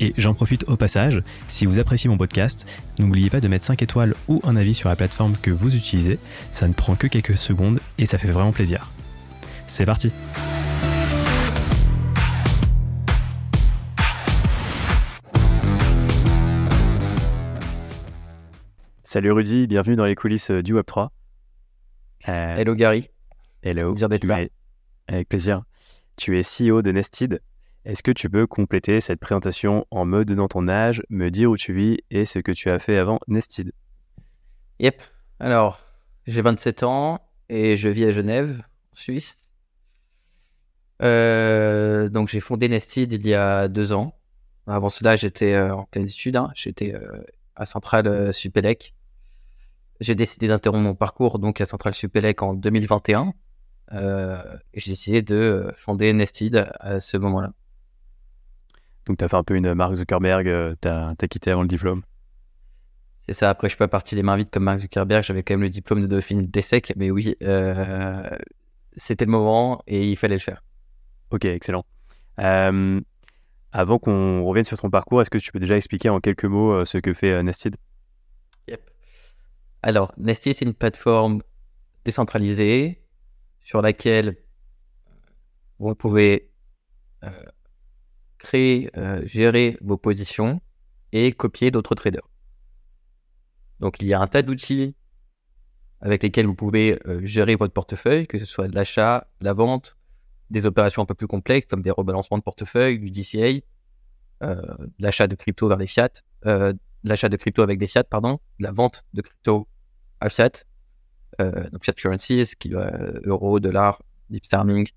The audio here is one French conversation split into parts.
Et j'en profite au passage, si vous appréciez mon podcast, n'oubliez pas de mettre 5 étoiles ou un avis sur la plateforme que vous utilisez, ça ne prend que quelques secondes et ça fait vraiment plaisir. C'est parti Salut Rudy, bienvenue dans les coulisses du Web3. Euh, hello Gary. Hello. Plaisir d'être là. Avec plaisir. Tu es CEO de Nested, est-ce que tu peux compléter cette présentation en me donnant ton âge, me dire où tu vis et ce que tu as fait avant Nested Yep. Alors, j'ai 27 ans et je vis à Genève, en Suisse. Euh, donc, j'ai fondé Nested il y a deux ans. Avant cela, j'étais euh, en pleine études. Hein. J'étais euh, à Centrale Supélec. J'ai décidé d'interrompre mon parcours donc à Centrale Supélec en 2021. et j'ai décidé de fonder Nested à ce moment-là. Donc, tu as fait un peu une Mark Zuckerberg, euh, tu as, quitté avant le diplôme. C'est ça. Après, je suis pas parti les mains vides comme Mark Zuckerberg. J'avais quand même le diplôme de Dauphine d'ESSEC. Mais oui, euh, c'était le moment et il fallait le faire. Ok, excellent. Euh, avant qu'on revienne sur ton parcours, est-ce que tu peux déjà expliquer en quelques mots ce que fait Nested Yep. Alors, Nested, c'est une plateforme décentralisée sur laquelle vous pouvez créer, euh, gérer vos positions et copier d'autres traders. Donc il y a un tas d'outils avec lesquels vous pouvez euh, gérer votre portefeuille, que ce soit de l'achat, de la vente, des opérations un peu plus complexes comme des rebalancements de portefeuille, du DCA, euh, l'achat de crypto vers les fiat, l'achat de crypto avec des fiat, pardon, de la vente de crypto à fiat, donc fiat currencies, qui euro, dollar, deep sterling,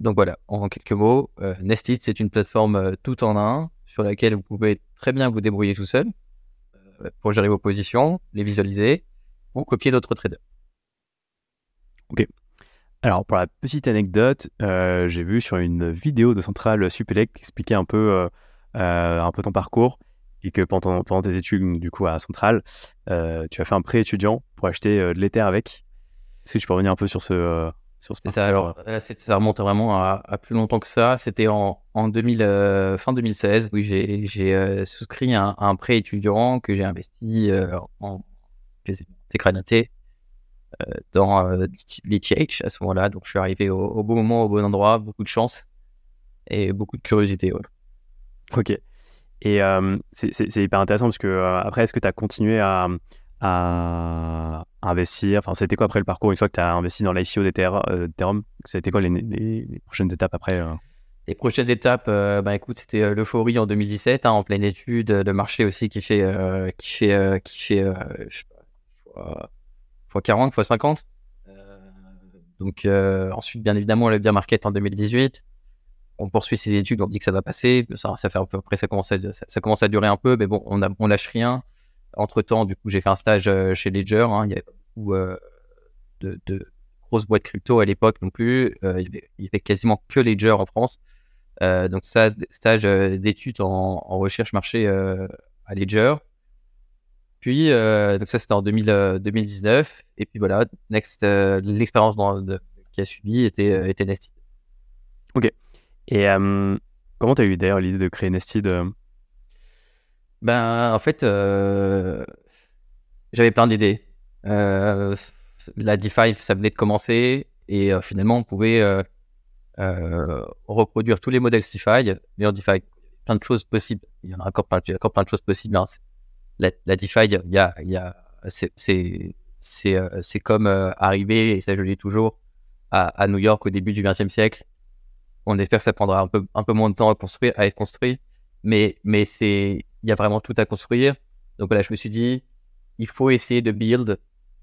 donc voilà, en quelques mots, euh, Nestit, c'est une plateforme euh, tout en un sur laquelle vous pouvez très bien vous débrouiller tout seul euh, pour gérer vos positions, les visualiser ou copier d'autres traders. Ok. Alors pour la petite anecdote, j'ai vu sur une vidéo de Centrale Supélec qui expliquait un peu, ton parcours et que pendant, tes études du coup à Centrale, tu as fait un prêt étudiant pour acheter de l'Ether avec. Est-ce que tu peux revenir un peu sur ce, ça. Alors, ça remonte vraiment à, plus longtemps que ça. C'était en, en 2000, euh, fin 2016. Oui, j'ai euh, souscrit un, un, prêt étudiant que j'ai investi euh, en intégralité euh, dans l'ETH à ce moment-là. Donc, je suis arrivé au, bon moment, au bon endroit, beaucoup de chance et beaucoup de curiosité. Ok. Et c'est hyper intéressant parce que après, est-ce que tu as continué à, à investir Enfin, c'était quoi après le parcours une fois que tu as investi dans l'ICO d'Ethereum C'était quoi les, prochaines étapes après euh? Les prochaines étapes, euh, bah, écoute, c'était euh, l'euphorie en 2017, hein, en pleine étude, le marché aussi qui fait, qui fait, qui fait fois, 40, fois 50. donc ensuite, bien évidemment, le bien market en 2018 on poursuit ses études, on dit que ça va passer. Ça, fait à peu près, ça commence à, ça, commence à durer un peu, mais bon, on, a, on lâche rien. Entre temps, du coup, j'ai fait un stage euh, chez Ledger. Hein. il y avait beaucoup euh, de, grosses boîtes crypto à l'époque non plus. Euh, il, y avait, quasiment que Ledger en France. donc ça, stage d'études en, recherche marché à Ledger. Puis, donc ça, c'était en 2019. Et puis voilà, next, l'expérience qui a suivi était, était Nested. Ok. Et comment tu as eu d'ailleurs l'idée de créer Nested ben, en fait, euh, j'avais plein d'idées. Euh, la DeFi, ça venait de commencer et euh, finalement, on pouvait reproduire tous les modèles DeFi, mais en DeFi, plein de choses possibles. Il y en a encore plein, encore plein de choses possibles. Hein. La, DeFi, y a, y a, c'est comme arriver, et ça je le dis toujours, à, à, New York au début du XXe siècle. On espère que ça prendra un peu, un peu moins de temps à, construire, à être construit, mais, mais c'est il y a vraiment tout à construire. Donc voilà, je me suis dit, il faut essayer de build,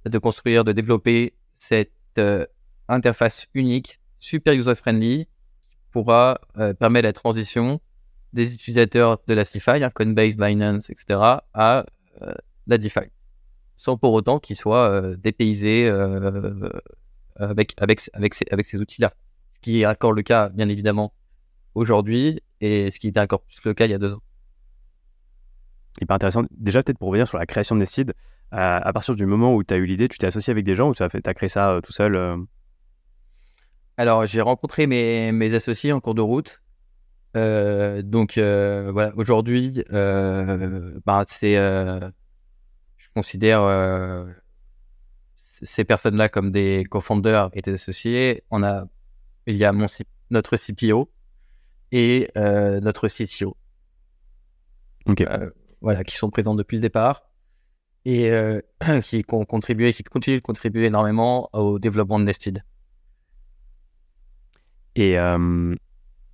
de construire, de développer cette euh, interface unique, super user-friendly, qui pourra euh, permettre la transition des utilisateurs de la CeFi, hein, Coinbase, Binance, etc., à euh, la DeFi. sans pour autant qu'il soit dépaysé avec, avec, avec ces, avec ces outils-là. Ce qui est encore le cas, bien évidemment, aujourd'hui et ce qui était encore plus le cas il y a deux ans. Hyper intéressant. Déjà, peut-être pour revenir sur la création de Nested, à partir du moment où tu as eu l'idée, tu t'es associé avec des gens ou tu as, fait, as créé ça tout seul Alors, j'ai rencontré mes, mes, associés en cours de route. donc, voilà, aujourd'hui, bah, c'est, je considère ces personnes-là comme des co-founders et des associés. On a, il y a mon, notre CPO et euh, notre CTO. Euh, voilà, qui sont présents depuis le départ et euh, qui ont contribué, qui continuent de contribuer énormément au développement de Nested. Et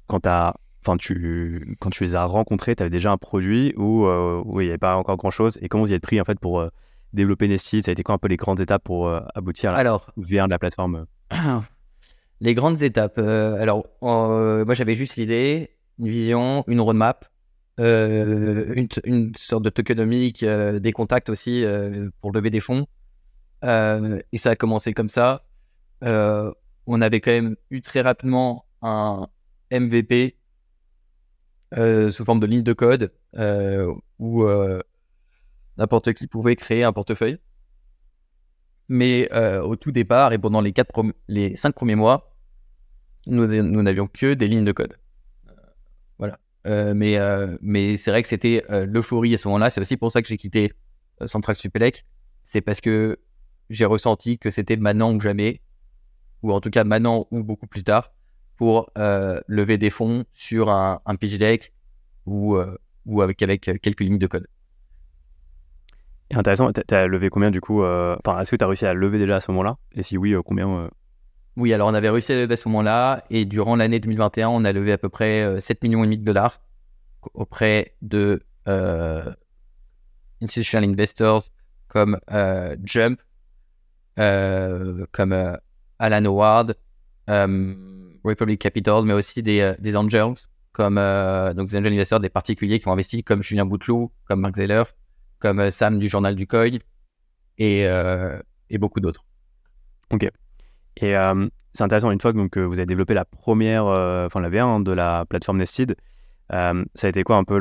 quand, as, tu, quand tu les as rencontrés, tu avais déjà un produit où, où il n'y avait pas encore grand-chose et comment vous y êtes pris en fait pour développer Nested Ça a été quoi un peu les grandes étapes pour euh, aboutir à alors, vers la plateforme? Les grandes étapes. Euh, alors, euh, moi, j'avais juste l'idée, une vision, une roadmap, une, une, sorte de tokenomique, des contacts aussi pour lever des fonds. et ça a commencé comme ça. on avait quand même eu très rapidement un MVP sous forme de ligne de code où N'importe qui pouvait créer un portefeuille. Mais euh, au tout départ et pendant les cinq premiers mois, nous, n'avions que des lignes de code. Euh, voilà. Euh, mais mais c'est vrai que c'était l'euphorie à ce moment-là. C'est aussi pour ça que j'ai quitté Central Supélec. C'est parce que j'ai ressenti que c'était maintenant ou jamais, ou en tout cas maintenant ou beaucoup plus tard, pour lever des fonds sur un, pitch deck ou, ou avec, quelques lignes de code. Et intéressant, tu as levé combien du coup euh, Enfin, est-ce que tu as réussi à lever déjà à ce moment-là? Et si oui, euh, combien euh? Oui, alors on avait réussi à lever à ce moment-là. Et durant l'année 2021, on a levé à peu près 7 millions et demi de dollars auprès de institutional investors comme Jump, comme Alan Howard, Republic Capital, mais aussi des, angels comme donc des angel investors, des particuliers qui ont investi comme Julien Bouteloup, comme Mark Zeller, comme euh, Sam du journal du COI et, euh, et beaucoup d'autres. Ok. Et euh, c'est intéressant, une fois que donc, vous avez développé la première, enfin la V1 hein, de la plateforme Nested, ça a été quoi un peu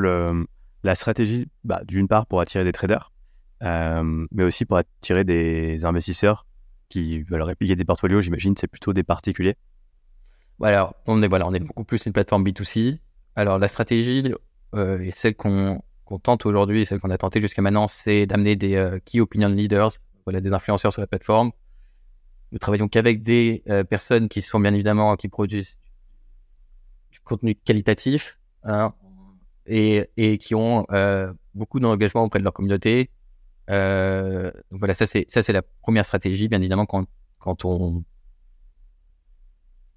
la stratégie bah, D'une part pour attirer des traders, mais aussi pour attirer des investisseurs qui veulent répliquer des portfolios, j'imagine, c'est plutôt des particuliers. Voilà, on est, voilà, on est beaucoup plus une plateforme B2C. Alors la stratégie est celle qu'on tente aujourd'hui, celle qu'on a tenté jusqu'à maintenant, c'est d'amener des euh, key opinion leaders, voilà, des influenceurs sur la plateforme. Nous travaillons qu'avec des euh, personnes qui sont bien évidemment qui produisent du contenu qualitatif hein, et, qui ont euh, beaucoup d'engagement auprès de leur communauté. donc voilà, ça c'est ça c'est la première stratégie, bien évidemment quand quand on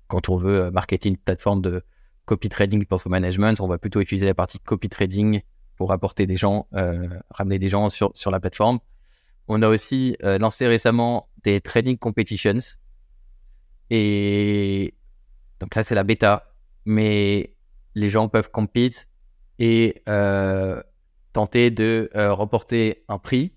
quand on veut marketer une plateforme de copy trading portfolio management, on va plutôt utiliser la partie copy trading pour apporter des gens, euh, ramener des gens sur, sur la plateforme. On a aussi euh, lancé récemment des trading competitions. Et donc là, c'est la bêta. Mais les gens peuvent compete et euh, tenter de remporter un prix.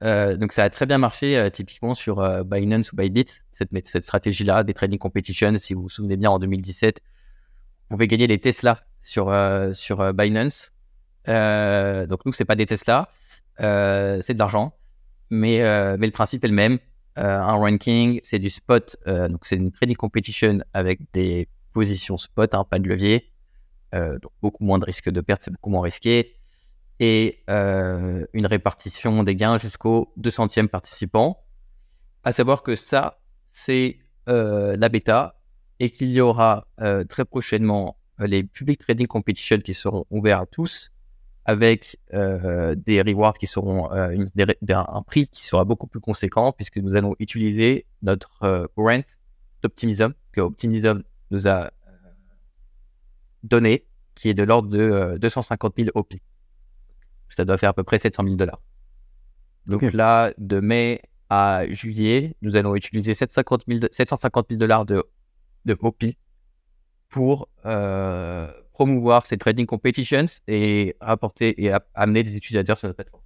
donc ça a très bien marché typiquement sur Binance ou Bybit, cette, stratégie-là des trading competitions. Si vous vous souvenez bien, en 2017, vous pouvez gagner des Tesla sur, Binance. Euh, donc nous, c'est pas des Tesla, euh, c'est de l'argent, mais, euh, mais le principe est le même. un ranking, c'est du spot, donc c'est une trading competition avec des positions spot, hein, pas de levier, donc beaucoup moins de risque de perte, c'est beaucoup moins risqué, et une répartition des gains jusqu'au 200e participant. À savoir que ça, c'est la bêta et qu'il y aura très prochainement les public trading competitions qui seront ouverts à tous avec euh, des rewards qui seront euh, un prix qui sera beaucoup plus conséquent puisque nous allons utiliser notre euh, rent d'Optimism que Optimism nous a donné, qui est de l'ordre de 250 000 OP. Ça doit faire à peu près 700 000 dollars. Donc là, de mai à juillet, nous allons utiliser 750 000, 750 000 dollars de, de OP pour promouvoir ces trading competitions et apporter et amener des utilisateurs sur notre plateforme.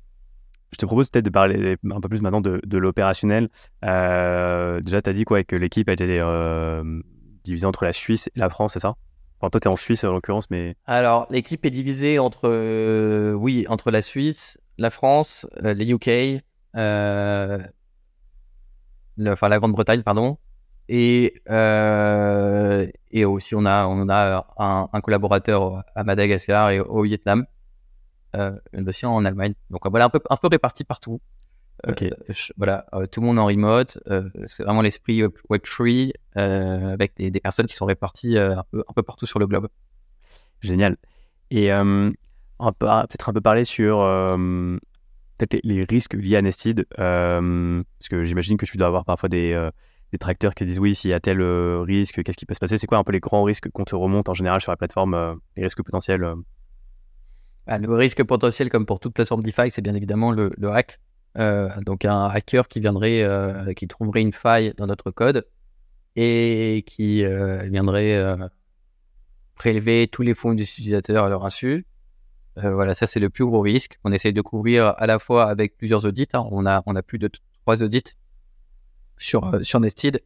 je te propose peut-être de parler un peu plus maintenant de, l'opérationnel. déjà, tu as dit quoi, que l'équipe a été divisée entre la Suisse et la France, c'est ça? Enfin, toi, tu es en Suisse en l'occurrence, mais. Alors, l'équipe est divisée entre, oui, entre la Suisse, la France, les UK, enfin la Grande-Bretagne, pardon, et, euh, et aussi, on a, on a un, collaborateur à Madagascar et au Vietnam, euh, aussi en Allemagne. Donc voilà, un peu, un peu réparti partout. Euh, voilà, euh, tout le monde en remote. c'est vraiment l'esprit Web3 avec des, des, personnes qui sont réparties un, peu, un peu partout sur le globe. Génial. Et on va peut-être un peu parler sur peut-être les, risques liés à Nested, parce que j'imagine que tu dois avoir parfois des des tracteurs qui disent oui, s'il y a tel euh, risque, qu'est-ce qui peut se passer? C'est quoi un peu les grands risques qu'on te remonte en général sur la plateforme, euh, les risques potentiels euh? bah, Le risque potentiel, comme pour toute plateforme DeFi, c'est bien évidemment le, hack. donc un hacker qui viendrait, qui trouverait une faille dans notre code et qui viendrait prélever tous les fonds des utilisateurs à leur insu. voilà, ça c'est le plus gros risque. On essaye de couvrir à la fois avec plusieurs audits. Hein. On, a, on a plus de trois audits sur, euh, sur Nested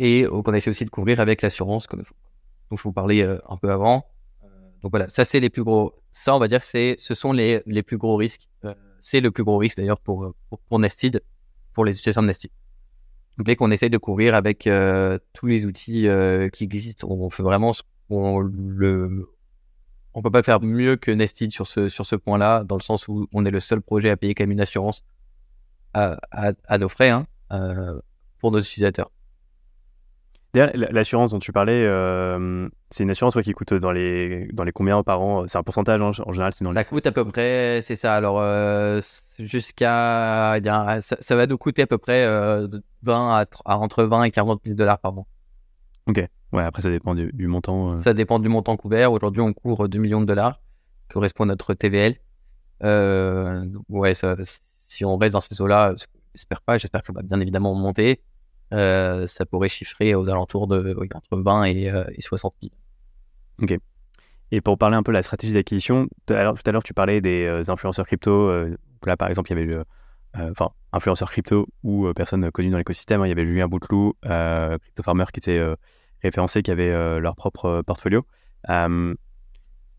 et qu'on essaie aussi de couvrir avec l'assurance dont je vous parlais euh, un peu avant. Euh, donc voilà, ça c'est les plus gros. Ça, on va dire que c'est, ce sont les, les plus gros risques. c'est le plus gros risque d'ailleurs pour, pour, Nested, pour les utilisations de Nested. Donc, qu'on essaie de couvrir avec tous les outils qui existent, on fait vraiment ce qu'on le. On peut pas faire mieux que Nested sur ce, sur ce point-là, dans le sens où on est le seul projet à payer comme une assurance à, à, à nos frais. Hein. Euh, pour nos utilisateurs. L'assurance dont tu parlais, euh, c'est une assurance qui coûte dans les, dans les combien par an? C'est un pourcentage hein, en général dans Ça coûte à peu près, c'est ça. Alors, euh, jusqu'à. Ça, ça, va nous coûter à peu près 20 à, entre 20 et 40 000 dollars par mois. Ok. Ouais, après, ça dépend du, montant. Ça dépend du montant couvert. Aujourd'hui, on couvre 2 millions de dollars, qui correspond à notre TVL. ouais, ça, si on reste dans ces eaux-là, j'espère pas, j'espère que ça va bien évidemment monter. Euh, ça pourrait chiffrer aux alentours de entre 20 et, 60 000. Ok. Et pour parler un peu de la stratégie d'acquisition, tout à l'heure tu parlais des euh, influenceurs crypto. Euh, là par exemple, il y avait le, enfin influenceurs crypto ou personnes connues dans l'écosystème. Hein. il y avait Julien Bouteloup, crypto farmer qui était référencé, qui avait leur propre portfolio.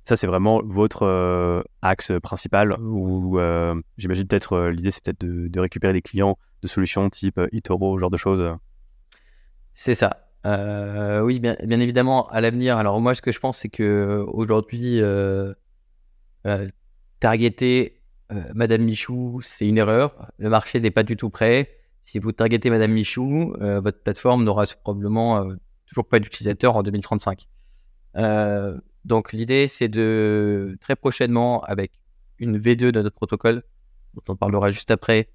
Ça, c'est vraiment votre euh, axe principal ou euh, j'imagine peut-être euh, l'idée, c'est peut-être de, récupérer des clients de solutions type eToro, ce genre de choses. C'est ça. oui, bien, bien, évidemment, à l'avenir. Alors moi, ce que je pense, c'est que aujourd'hui, targeter Madame Michou, c'est une erreur. Le marché n'est pas du tout prêt. Si vous targetez Madame Michou, votre plateforme n'aura probablement toujours pas d'utilisateurs en 2035. Donc l'idée, c'est de très prochainement, avec une V2 de notre protocole, dont on parlera juste après,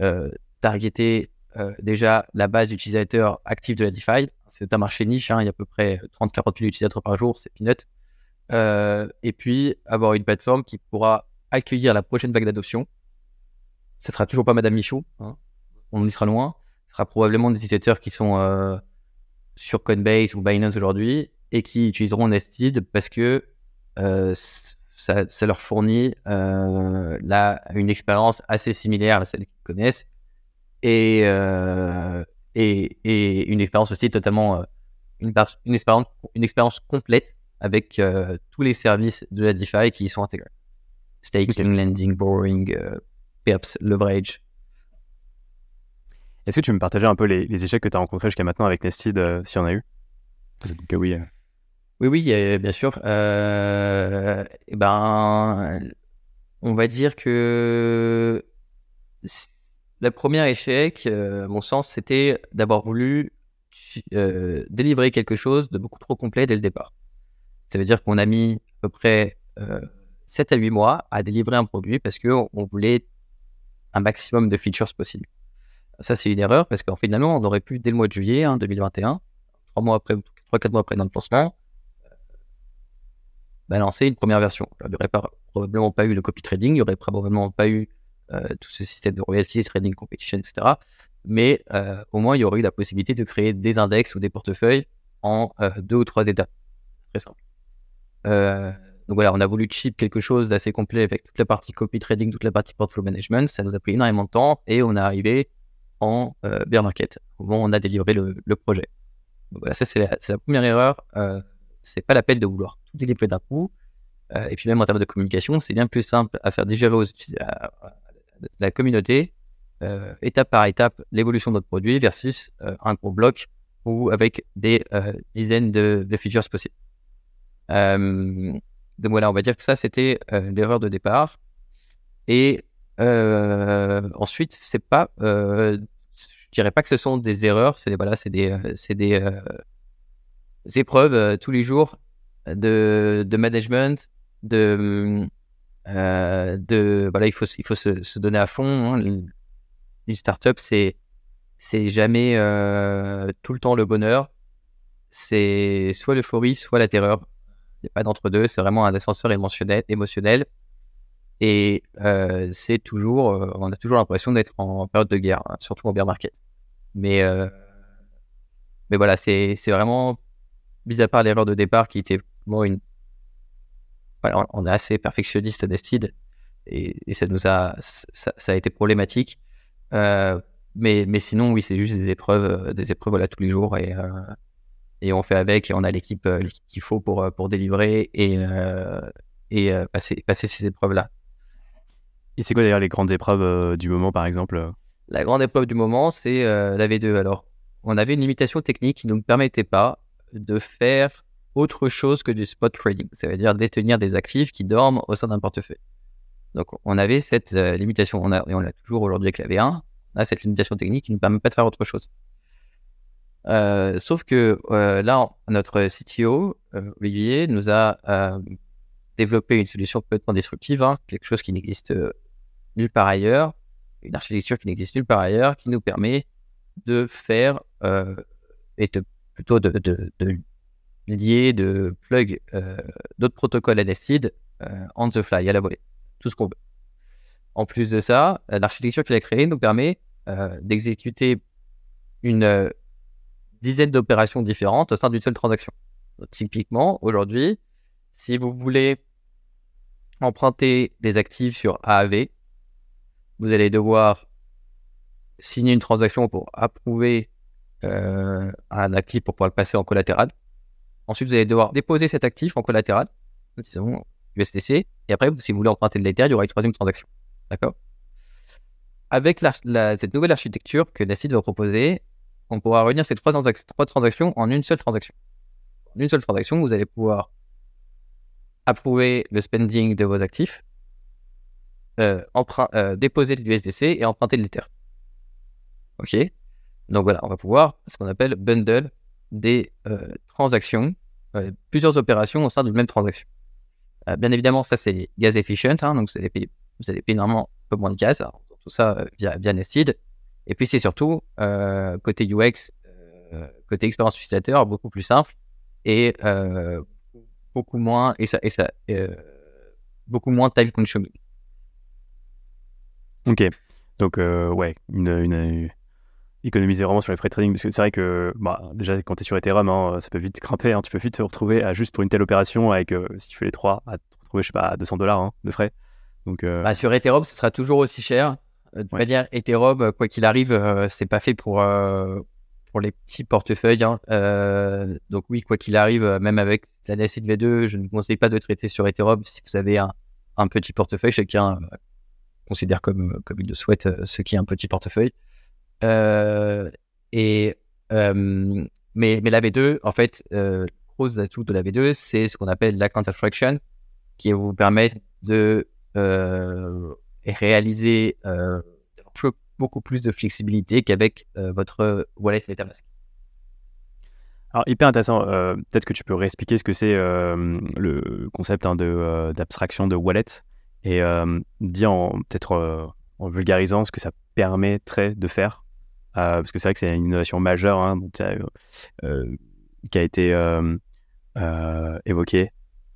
euh, targeter euh, déjà la base d'utilisateurs actifs de la DeFi. C'est un marché niche, hein, il y a à peu près 30-40 000 utilisateurs par jour, c'est peanut. Euh, et puis avoir une plateforme qui pourra accueillir la prochaine vague d'adoption. Ce sera toujours pas Madame Michaud, hein. on y sera loin. Ce sera probablement des utilisateurs qui sont euh, sur Coinbase ou Binance aujourd'hui et qui utiliseront Nested parce que euh, ça, ça, leur fournit euh, là, une expérience assez similaire à celle qu'ils connaissent et, euh, et, et, une expérience aussi totalement une, une, expérience, une expérience complète avec tous les services de la DeFi qui y sont intégrés. Staking, lending, borrowing, perps, leverage. Est-ce que tu veux me partager un peu les, les échecs que tu as rencontrés jusqu'à maintenant avec Nested, s'il y en a eu? Que oui. Oui, bien sûr. Euh, eh ben, on va dire que la première échec, euh, à mon sens, c'était d'avoir voulu euh, délivrer quelque chose de beaucoup trop complet dès le départ. Ça veut dire qu'on a mis à peu près 7 à 8 mois à délivrer un produit parce qu'on on voulait un maximum de features possibles. Ça, c'est une erreur parce qu'en finalement, on aurait pu, dès le mois de juillet 2021, hein, trois mois après, trois, quatre mois après notre lancement, lancer une première version. Il n'y aurait probablement pas eu le copy trading, il n'y aurait probablement pas eu euh, tout ce système de royalties, trading competition, etc. Mais euh, au moins, il y aurait eu la possibilité de créer des index ou des portefeuilles en euh, deux ou trois étapes. Très simple. Donc voilà, on a voulu chip quelque chose d'assez complet avec toute la partie copy trading, toute la partie portfolio management. Ça nous a pris énormément de temps et on est arrivé en bear market, au moment où on a délivré le, projet. Donc voilà, ça c'est la, première erreur. Euh, c'est pas l'appel de vouloir tout délivrer d'un coup. Euh, et puis même en termes de communication, c'est bien plus simple à faire digérer aux, à, la communauté, euh, étape par étape, l'évolution de notre produit versus un gros bloc ou avec des dizaines de, de, features possibles. Donc voilà, on va dire que ça, c'était euh, l'erreur de départ. Et euh, ensuite, c'est pas, euh, je dirais pas que ce sont des erreurs, c'est voilà, c'est des, c'est des épreuves tous les jours de, de management, de, de voilà, il faut, il faut se, donner à fond. Hein. Une startup, c'est c'est jamais tout le temps le bonheur. C'est soit l'euphorie, soit la terreur. Il n'y a pas d'entre-deux. C'est vraiment un ascenseur émotionnel. et euh, c'est toujours, euh, on a toujours l'impression d'être en période de guerre, hein, surtout en bear market. Mais, euh, mais voilà, c'est vraiment, mis à part l'erreur de départ qui était moi une. Voilà, on est assez perfectionniste à Nestid et, et, ça nous a, ça, ça a été problématique. mais, mais sinon, oui, c'est juste des épreuves, des épreuves voilà, tous les jours et, et on fait avec et on a l'équipe euh, qu'il faut pour, euh, pour délivrer et, euh, et passer, passer ces épreuves-là. Et c'est quoi d'ailleurs les grandes épreuves du moment par exemple? La grande épreuve du moment, c'est la V2. Alors, on avait une limitation technique qui ne nous permettait pas de faire autre chose que du spot trading. Ça veut dire détenir des actifs qui dorment au sein d'un portefeuille. Donc, on avait cette limitation, on a, et on l'a toujours aujourd'hui avec la V1, on a cette limitation technique qui ne nous permet pas de faire autre chose. Euh, sauf que euh, là, notre CTO, euh, Olivier, nous a développé une solution complètement disruptive, hein, quelque chose qui n'existe nulle part ailleurs, une architecture qui n'existe nulle part ailleurs, qui nous permet de faire et de, plutôt de, lier, de plug d'autres protocoles Nested on the fly, à la volée, tout ce qu'on veut. En plus de ça, l'architecture qu'il a créée nous permet d'exécuter une dizaines d'opérations différentes au sein d'une seule transaction. typiquement, aujourd'hui, si vous voulez emprunter des actifs sur AAV, vous allez devoir signer une transaction pour approuver euh, un actif pour pouvoir le passer en collatéral. Ensuite, vous allez devoir déposer cet actif en collatéral, disons USTC, et après, si vous voulez emprunter de l'Ether, il y aura une troisième transaction. D'accord? Avec cette nouvelle architecture que Nacid va proposer, on pourra réunir ces trois, transactions en une seule transaction. En une seule transaction, vous allez pouvoir approuver le spending de vos actifs, euh, euh, déposer l'USDC et emprunter de l'Ether. OK? Donc voilà, on va pouvoir ce qu'on appelle bundle des euh, transactions, plusieurs opérations au sein d'une même transaction. bien évidemment, ça c'est gaz efficient, hein, donc vous allez, payer, normalement un peu moins de gaz, tout ça via, Nested. Et puis, c'est surtout euh, côté UX, euh, côté expérience utilisateur, beaucoup plus simple et euh, beaucoup moins, et ça, et ça, beaucoup moins time consuming. Ok. Donc, ouais, une, économiser vraiment sur les frais de trading parce que c'est vrai que bah, déjà quand tu es sur Ethereum hein, ça peut vite grimper hein, tu peux vite te retrouver à juste pour une telle opération avec si tu fais les trois à te retrouver je sais pas à 200 dollars hein, de frais donc bah, sur Ethereum ce sera toujours aussi cher euh, de manière Ethereum, quoi qu'il arrive, euh, c'est pas fait pour, euh, pour les petits portefeuilles. Hein. donc oui, quoi qu'il arrive, même avec la NSI V2, je ne vous conseille pas de traiter sur Ethereum si vous avez un, un petit portefeuille. Chacun considère comme, comme il le souhaite ce qui est un petit portefeuille. Et, mais, mais la V2, en fait, le gros atout de la V2, c'est ce qu'on appelle l'account abstraction, qui vous permet de réaliser euh, beaucoup plus de flexibilité qu'avec euh, votre wallet MetaMask. Alors, hyper intéressant. Euh, peut-être que tu peux réexpliquer ce que c'est le concept hein, d'abstraction de, wallet et dire peut-être en vulgarisant ce que ça permettrait de faire. Parce que c'est vrai que c'est une innovation majeure hein, qui a été évoquée.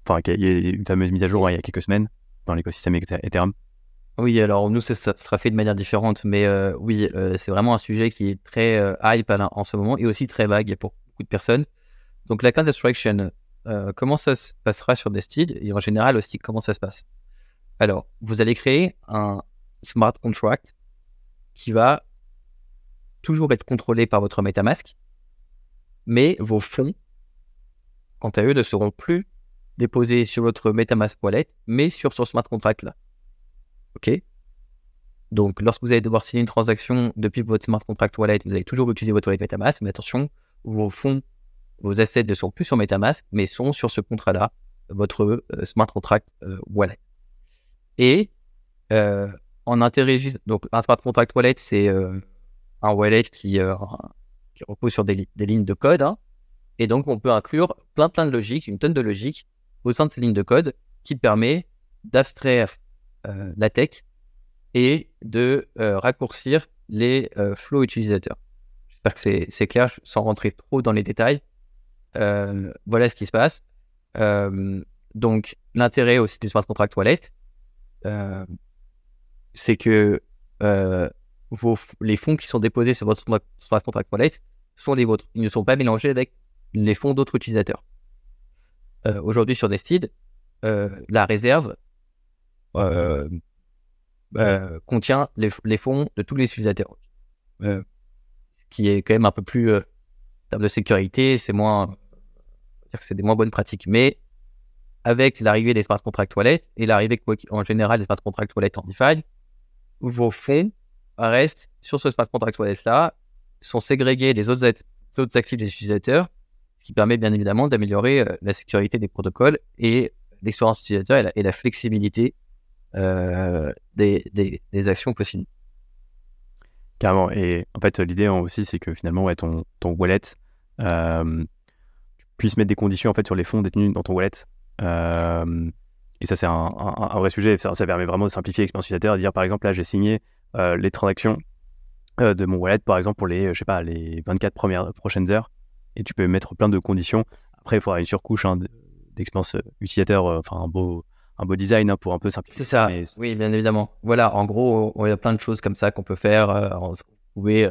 Enfin, il y a une fameuse mise à jour hein, il y a quelques semaines dans l'écosystème Ethereum. Oui, alors nous, ça, sera fait de manière différente, mais euh, oui, euh, c'est vraiment un sujet qui est très euh, hype en ce moment et aussi très vague pour beaucoup de personnes. Donc la Abstraction, comment ça se passera sur Nested et en général aussi comment ça se passe? Alors, vous allez créer un smart contract qui va toujours être contrôlé par votre MetaMask, mais vos fonds, quant à eux, ne seront plus déposés sur votre MetaMask wallet, mais sur ce smart contract là. OK? Donc, lorsque vous allez devoir signer une transaction depuis votre smart contract wallet, vous allez toujours utiliser votre wallet MetaMask, mais attention, vos fonds, vos assets ne sont plus sur MetaMask, mais sont sur ce contrat-là, votre euh, smart contract euh, wallet. Et euh, en intérêt, donc un smart contract wallet, c'est un wallet qui, qui, repose sur des, lignes de code. Hein. et donc, on peut inclure plein, plein de logiques, une tonne de logique au sein de ces lignes de code qui permet d'abstraire la tech et de raccourcir les flows utilisateurs. J'espère que c'est clair sans rentrer trop dans les détails. voilà ce qui se passe. donc, l'intérêt aussi du smart contract wallet, euh, c'est que euh, les fonds qui sont déposés sur votre smart contract wallet sont des vôtres. Ils ne sont pas mélangés avec les fonds d'autres utilisateurs. Euh, aujourd'hui sur Nested, la réserve contient les, fonds de tous les utilisateurs. ce qui est quand même un peu plus, en termes de sécurité, c'est moins, c'est des moins bonnes pratiques. Mais avec l'arrivée des smart contract wallets et l'arrivée en général des smart contract wallets en DeFi, vos fonds restent sur ce smart contract wallet là, sont ségrégés des autres, autres actifs des utilisateurs, ce qui permet bien évidemment d'améliorer euh, la sécurité des protocoles et l'expérience utilisateur et la, flexibilité euh, des, des, actions possibles. Carrément. Et en fait, l'idée aussi, c'est que finalement, ton, ton wallet, euh, tu puisses mettre des conditions en fait sur les fonds détenus dans ton wallet euh, et ça, c'est un, vrai sujet. Ça, permet vraiment de simplifier l'expérience utilisateur. De dire, par exemple, là, j'ai signé euh, les transactions euh, de mon wallet, par exemple, pour les, je sais pas, les 24 premières, prochaines heures. Et tu peux mettre plein de conditions. Après, il faudra une surcouche hein, d'expérience utilisateur, enfin, un beau, un beau design hein, pour un peu simplifier. C'est ça, oui, bien évidemment. Voilà, en gros, il y a plein de choses comme ça qu'on peut faire. vous pouvez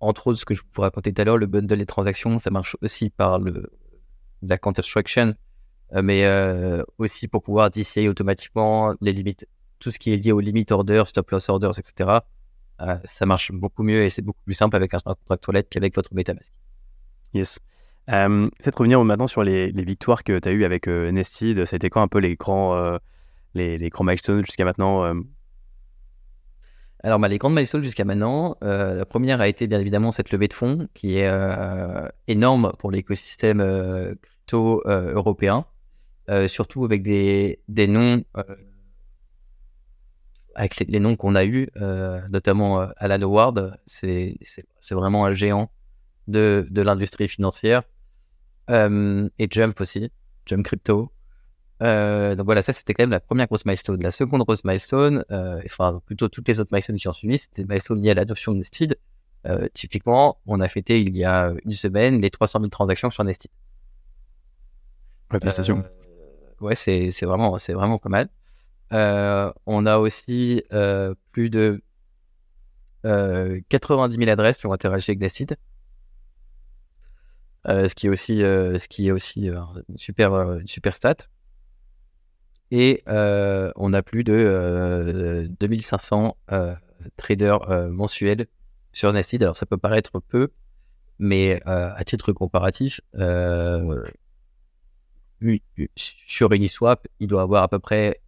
entre autres, ce que je vous racontais tout à l'heure, le bundle des transactions, ça marche aussi par le, la construction, euh, mais euh, aussi pour pouvoir DCA automatiquement les limites, tout ce qui est lié aux limites orders, stop loss orders, etc. Euh, ça marche beaucoup mieux et c'est beaucoup plus simple avec un smart contract toilette qu'avec votre MetaMask. Yes. Peut-être revenir maintenant sur les, victoires que tu as eues avec Nested. Ça a été quoi un peu les grands, les, les grands milestones jusqu'à maintenant alors, bah, les grandes milestones jusqu'à maintenant, euh, la première a été bien évidemment cette levée de fonds qui est euh, énorme pour l'écosystème euh, crypto européen, surtout avec des, des noms, avec les, noms qu'on a eus, notamment Alan Howard, c'est vraiment un géant de, de l'industrie financière, et Jump aussi, Jump Crypto. Euh, donc voilà, ça c'était quand même la première grosse milestone. La seconde grosse milestone, euh, enfin plutôt toutes les autres milestones qui ont suivi, c'était des milestones liées à l'adoption de Nested. Euh, typiquement, on a fêté il y a une semaine les 300 000 transactions sur Nested. Ouais, prestation. Ouais, c'est vraiment, pas mal. on a aussi plus de 90 000 adresses qui ont interagi avec Nested. ce qui est aussi, une super, une stat. Et euh, on a plus de 2500 euh, euh, traders mensuels sur Nested. Alors ça peut paraître peu, mais à titre comparatif, sur Uniswap, il doit avoir à peu près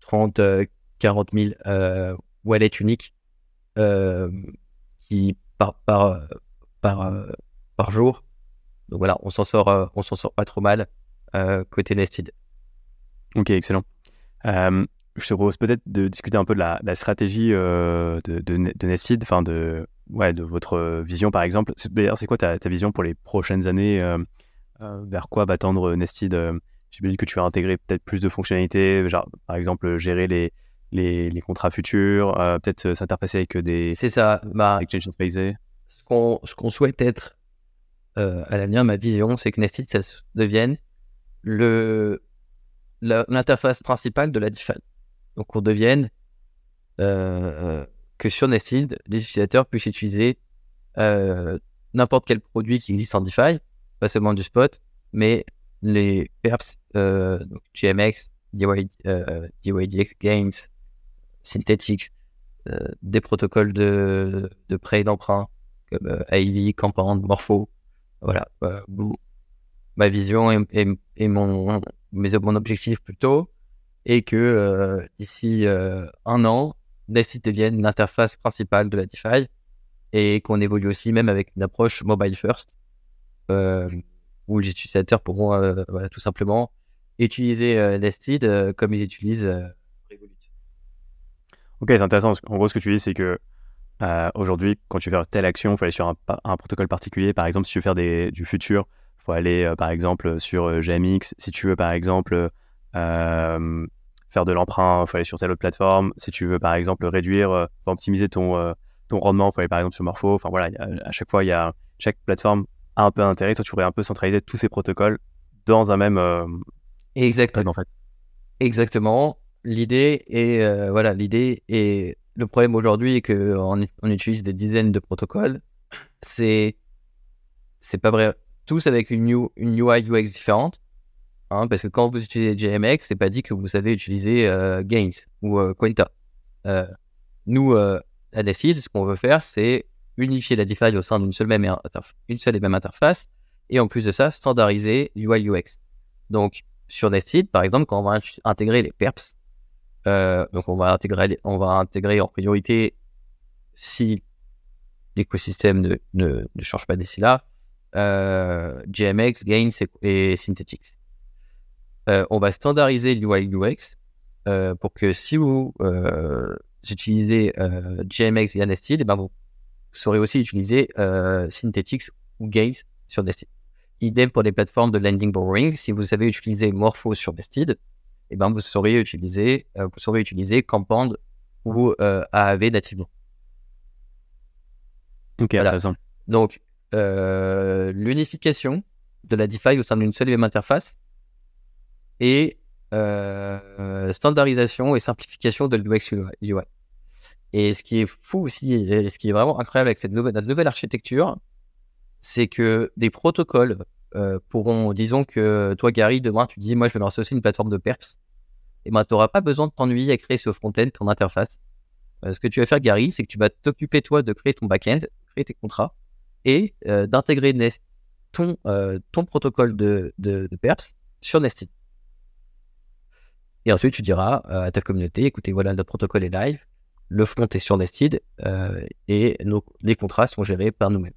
30, 40 000 wallets uniques qui par, par, par, par jour. Donc voilà, on s'en sort, on s'en sort pas trop mal. Euh, côté Nested. Ok, excellent. Euh, je te propose peut-être de discuter un peu de la, stratégie euh, de, de, Nested, enfin de, ouais, de votre vision par exemple. D'ailleurs, c'est quoi ta, vision pour les prochaines années Vers quoi va tendre Nested J'imagine que tu vas intégrer peut-être plus de fonctionnalités, genre, par exemple gérer les, les, les contrats futurs, peut-être s'interfacer avec des, c'est ça, bah, exchanges centralisés. Ce qu'on, ce qu'on souhaite être à l'avenir, ma vision, c'est que Nested, ça devienne le, l'interface principale de la DeFi. Donc, on devienne euh, que sur Nested, les utilisateurs puissent utiliser euh, n'importe quel produit qui existe en DeFi, pas seulement du spot, mais les perps, donc GMX, DYDX Games, Synthetics, des protocoles de, de prêt et d'emprunt comme euh, Compound, Morpho. Voilà. ma vision et, mon, mon objectif plutôt est que d'ici un an, Nested devienne l'interface principale de la DeFi et qu'on évolue aussi même avec une approche mobile first euh, où les utilisateurs pourront euh, tout simplement utiliser euh, Nested euh, comme ils utilisent Revolut. Ok, c'est intéressant. En gros, ce que tu dis, c'est que aujourd'hui, quand tu veux faire telle action, il faut aller sur un, protocole particulier. Par exemple, si tu veux faire du futur, il faut aller par exemple sur GMX. Si tu veux par exemple faire de l'emprunt, il faut aller sur telle autre plateforme. Si tu veux, par exemple, réduire, euh, optimiser euh, ton rendement, il faut aller par exemple sur Morpho. Enfin voilà, à chaque fois, il y a, chaque plateforme a un peu d'intérêt. Toi, tu pourrais un peu centraliser tous ces protocoles dans un même. Euh, Exactement. En fait. Exactement. L'idée est, voilà, l'idée et le problème aujourd'hui est qu'on on utilise des dizaines de protocoles. C'est, c'est pas vrai. Tous avec une, new, une UI UX différente. Hein, parce que quand vous utilisez JMX, c'est pas dit que vous savez utiliser euh, Gains ou euh, Quenta. Euh, nous, à Decide, ce qu'on veut faire, c'est unifier la DeFi au sein d'une seule, même et même interface, et en plus de ça, standardiser l'UI UX. Donc, sur Nested, par exemple, quand on va intégrer les perps, donc on va intégrer, on va intégrer en priorité si l'écosystème ne, ne, ne, change pas d'ici là, GMX, Gains et, et Synthetics. Euh, on va standardiser l'UI UX euh, pour que si vous euh, utilisez GMX via Nested, eh ben vous saurez aussi utiliser Synthetics ou Gaze sur Nested. Idem pour les plateformes de lending borrowing. Si vous savez utiliser Morpho sur Nested, eh ben vous saurez utiliser, vous saurez utiliser Compound ou AAV nativement. Ok, voilà. intéressant. Donc, l'unification de la DeFi au sein d'une seule et même interface, et euh, standardisation et simplification de l'UX UI. Et ce qui est fou aussi, et ce qui est vraiment incroyable avec cette nouvelle, architecture, c'est que des protocoles euh, pourront, disons que toi, Gary, demain, tu dis, moi, je vais lancer aussi une plateforme de perps. Et ben, tu n'auras pas besoin de t'ennuyer à créer ce front-end, ton interface. Euh, ce que tu vas faire, Gary, c'est que tu vas t'occuper, toi, de créer ton back-end, créer tes contrats et d'intégrer ton, ton protocole de, de, perps sur Nested. Et ensuite, tu diras euh, à ta communauté, écoutez, voilà, notre protocole est live, le front est sur Nested euh, et nos, les contrats sont gérés par nous-mêmes.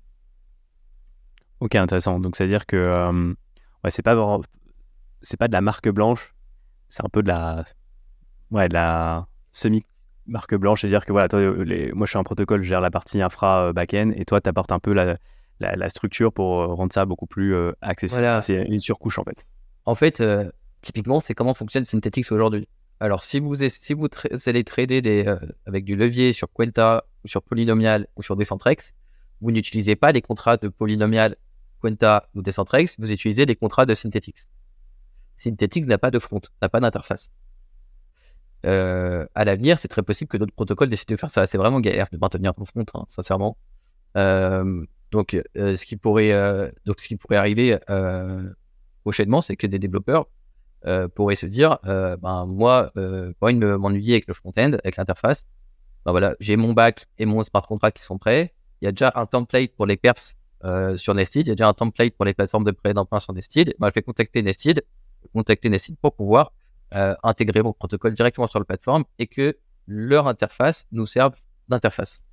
Ok, intéressant. Donc, c'est-à-dire que euh, ouais, c'est pas c'est pas de la marque blanche, c'est un peu de la ouais, de la semi marque blanche, c'est-à-dire que voilà, toi, les, moi je suis un protocole, je gère la partie infra back-end et toi tu apportes un peu la, la, structure pour rendre ça beaucoup plus accessible. Voilà. C'est une surcouche en fait. En fait, Typiquement, c'est comment fonctionne Synthetix aujourd'hui. Alors, si vous, si vous, allez trader euh, avec du levier sur Quenta ou sur Polynomial ou sur Decentrex, vous n'utilisez pas les contrats de Polynomial, Quenta ou Decentrex, vous utilisez les contrats de Synthetix. Synthetix n'a pas de front, n'a pas d'interface. Euh, à l'avenir, c'est très possible que d'autres protocoles décident de faire ça. C'est vraiment galère de maintenir ton front, hein, sincèrement. Euh, donc, ce qui pourrait, donc, ce qui pourrait arriver prochainement, c'est que des développeurs euh, pourrait se dire, euh, ben, moi, euh, pas envie de m'ennuyer avec le front-end, avec l'interface, ben, voilà, j'ai mon back et mon smart contract qui sont prêts. Il y a déjà un template pour les perps euh, sur Nested. Il y a déjà un template pour les plateformes de prêt d'emprunt sur Nested. Ben, je vais contacter Nested, contacter Nested pour pouvoir intégrer mon protocole directement sur la plateforme et que leur interface nous serve d'interface.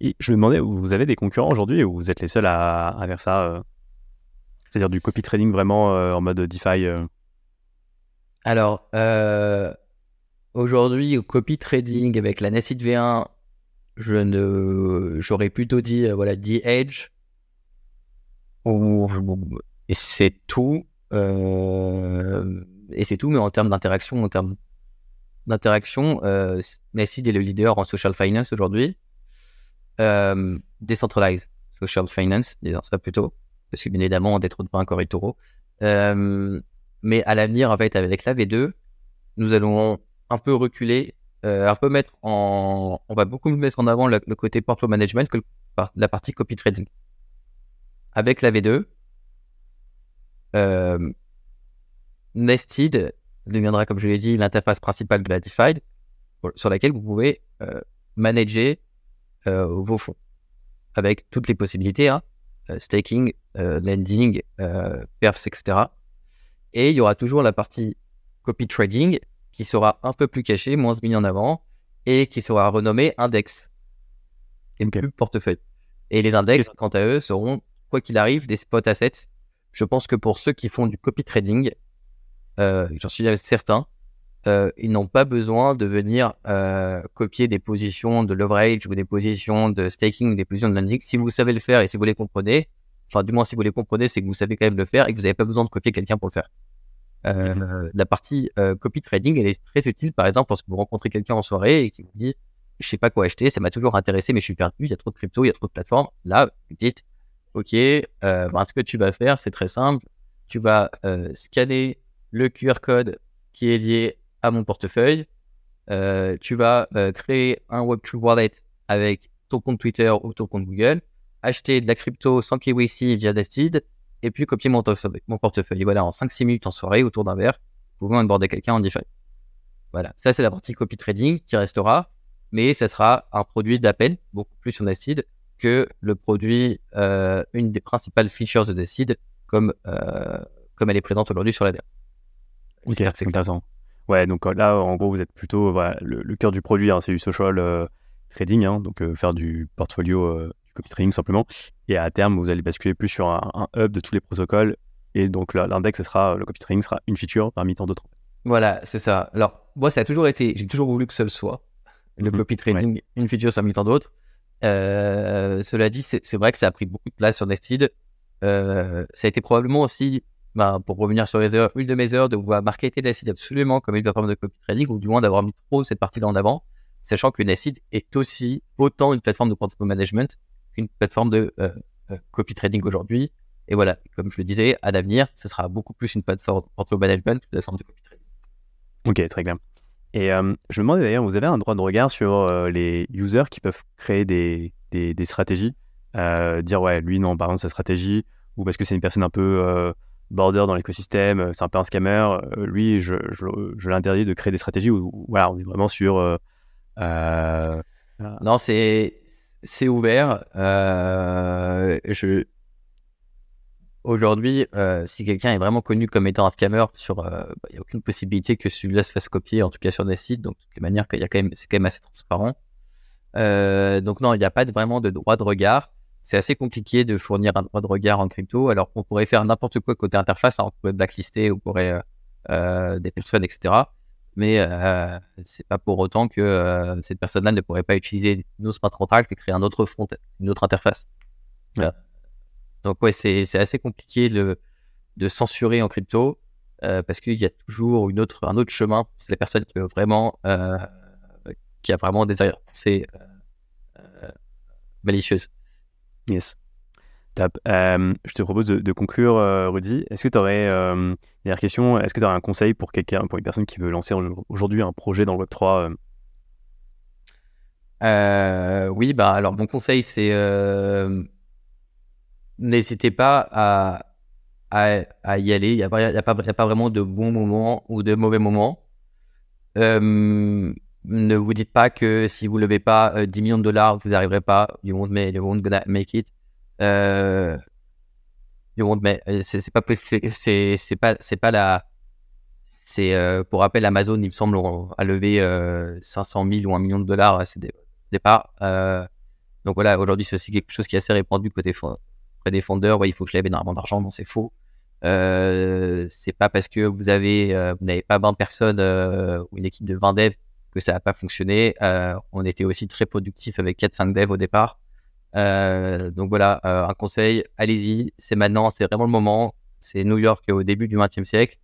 Je me demandais, vous avez des concurrents aujourd'hui ou vous êtes les seuls à, à faire ça c'est-à-dire du copy trading vraiment euh, en mode DeFi euh. Alors, euh, aujourd'hui, au copy trading avec la Nessid V1, je ne, j'aurais plutôt dit voilà The Edge. Et c'est tout. et c'est tout, mais en termes d'interaction, en termes d'interaction, euh, est le leader en social finance aujourd'hui. decentralized social finance, disons ça plutôt parce que bien évidemment, d'être de pas encore taureau. Euh, mais à l'avenir, en fait, avec la V2, nous allons un peu reculer, euh, un peu mettre en, on va beaucoup mettre en avant le, côté portfolio management que la partie copy trading. Avec la V2, euh, Nested deviendra, comme je l'ai dit, l'interface principale de la DeFi sur laquelle vous pouvez euh, manager vos fonds avec toutes les possibilités, hein, staking, lending, perps, etc. Et il y aura toujours la partie copy trading qui sera un peu plus cachée, moins mis en avant, et qui sera renommée index et plus portefeuille. Et les index, quant à eux, seront, quoi qu'il arrive, des spot assets. Je pense que pour ceux qui font du copy trading, euh, j'en suis certain, euh, ils n'ont pas besoin de venir euh, copier des positions de leverage ou des positions de staking, des positions de lending. Si vous savez le faire et si vous les comprenez, enfin du moins si vous les comprenez, c'est que vous savez quand même le faire et que vous n'avez pas besoin de copier quelqu'un pour le faire. Euh, la partie euh, copy trading, elle est très utile, par exemple, lorsque vous rencontrez quelqu'un en soirée et qui vous dit Je sais pas quoi acheter, ça m'a toujours intéressé, mais je suis perdu, il y a trop de crypto, il y a trop de plateformes. Là, vous dites Ok, euh, ben, ce que tu vas faire, c'est très simple. Tu vas euh, scanner le QR code qui est lié à mon portefeuille. tu vas créer un Web3 wallet avec ton compte Twitter ou ton compte Google, acheter de la crypto sans KYC via Dested et puis copier mon, mon portefeuille. Et voilà, en 5-6 minutes en soirée, autour d'un verre, vous pouvez onboarder quelqu'un en DeFi. Voilà, ça c'est la partie copy trading qui restera, mais ça sera un produit d'appel, beaucoup plus sur Nested, que le produit, euh, une des principales features de Nested, comme, euh, comme elle est présente aujourd'hui sur la DER. Ok, c'est intéressant. Ouais, donc euh, là, en gros, vous êtes plutôt le, cœur du produit, hein, c'est du social trading, hein, donc faire du portfolio copy trading simplement. Et à terme, vous allez basculer plus sur un, hub de tous les protocoles. Et donc l'index, sera, le copy trading sera une feature parmi tant d'autres. Voilà, c'est ça. Alors, moi, ça a toujours été, j'ai toujours voulu que ce soit le mhm. copy trading, une feature parmi tant d'autres. Euh, cela dit, c'est vrai que ça a pris beaucoup de place sur Nested. Euh, ça a été probablement aussi, bah, pour revenir sur les une de mes heures de voir marketer Nested absolument comme une plateforme de copy trading, ou du moins d'avoir mis trop cette partie-là en avant, sachant que Nested est aussi autant une plateforme de portfolio management qu'une plateforme de euh, euh, copy trading aujourd'hui. Et voilà, comme je le disais, à l'avenir, ce sera beaucoup plus une plateforme portfolio management que une plateforme de copy trading. Ok, très bien. Et euh, je me demandais d'ailleurs, vous avez un droit de regard sur les users qui peuvent créer des, des, stratégies Dire, ouais, lui, non, par exemple, sa stratégie, ou parce que c'est une personne un peu border dans l'écosystème, c'est un peu un scammer, lui, je, l'interdis de créer des stratégies où, voilà, on est vraiment sur. non, c'est ouvert. Euh. Aujourd'hui, euh, si quelqu'un est vraiment connu comme étant un scammer, euh, bah, il n'y a aucune possibilité que celui-là se fasse copier, en tout cas sur des sites. Donc, de quand même, c'est quand même assez transparent. donc non, il n'y a pas vraiment de droit de regard. C'est assez compliqué de fournir un droit de regard en crypto. Alors on pourrait faire n'importe quoi côté interface, hein. on pourrait blacklister, on pourrait des personnes, etc mais euh, c'est pas pour autant que euh, cette personne-là ne pourrait pas utiliser nos smart contracts et créer un autre front, une autre interface. Euh, donc ouais, c'est assez compliqué le, de censurer en crypto euh, parce qu'il y a toujours une autre, un autre chemin. C'est la personne qui veut vraiment, euh, qui a vraiment des c'est malicieuses. Yes. Top. Euh, je te propose de, conclure, euh, Rudy. Est-ce que tu aurais, euh, dernière question, est-ce que tu aurais un conseil pour quelqu'un, pour une personne qui veut lancer aujourd'hui un projet dans le Web3 Oui, bah alors mon conseil c'est n'hésitez pas à, à, y aller. Il n'y a, a, a, pas vraiment de bons moments ou de mauvais moments. Ne vous dites pas que si vous ne levez pas 10 millions de dollars, vous n'arriverez pas. You won't, make, you won't gonna make it. Euh, mais euh, c'est pas c'est pas pas la euh, pour rappel Amazon il me semble a levé 500 000 ou 1 million de dollars à ses départ donc voilà aujourd'hui c'est aussi quelque chose qui est assez répandu côté près des fondeurs ouais, il faut que je lève énormément d'argent non c'est faux c'est pas parce que vous avez vous n'avez pas 20 personnes ou une équipe de 20 devs que ça n'a pas fonctionné on était aussi très productif avec 4-5 devs au départ euh, donc voilà, euh, un conseil, allez-y, c'est maintenant, c'est vraiment le moment. C'est New York au début du XXe siècle.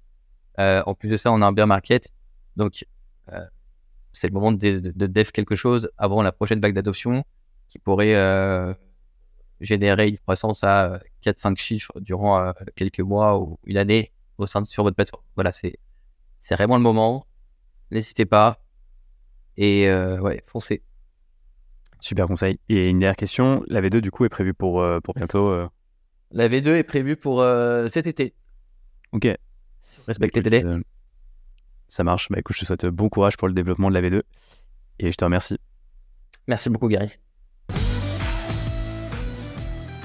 Euh, en plus de ça, on a un bear market. Donc, c'est le moment de, de, dev quelque chose avant la prochaine vague d'adoption qui pourrait générer une croissance à 4-5 chiffres durant quelques mois ou une année au sein de, sur votre plateforme. Voilà, c'est vraiment le moment. N'hésitez pas et ouais, foncez. Super conseil. Et une dernière question, la V2 du coup est prévue pour, euh, pour bientôt euh La V2 est prévue pour euh, cet été. Ok. Respecte les délais. Euh, ça marche. Bah écoute, je te souhaite bon courage pour le développement de la V2 et je te remercie. Merci beaucoup, Gary.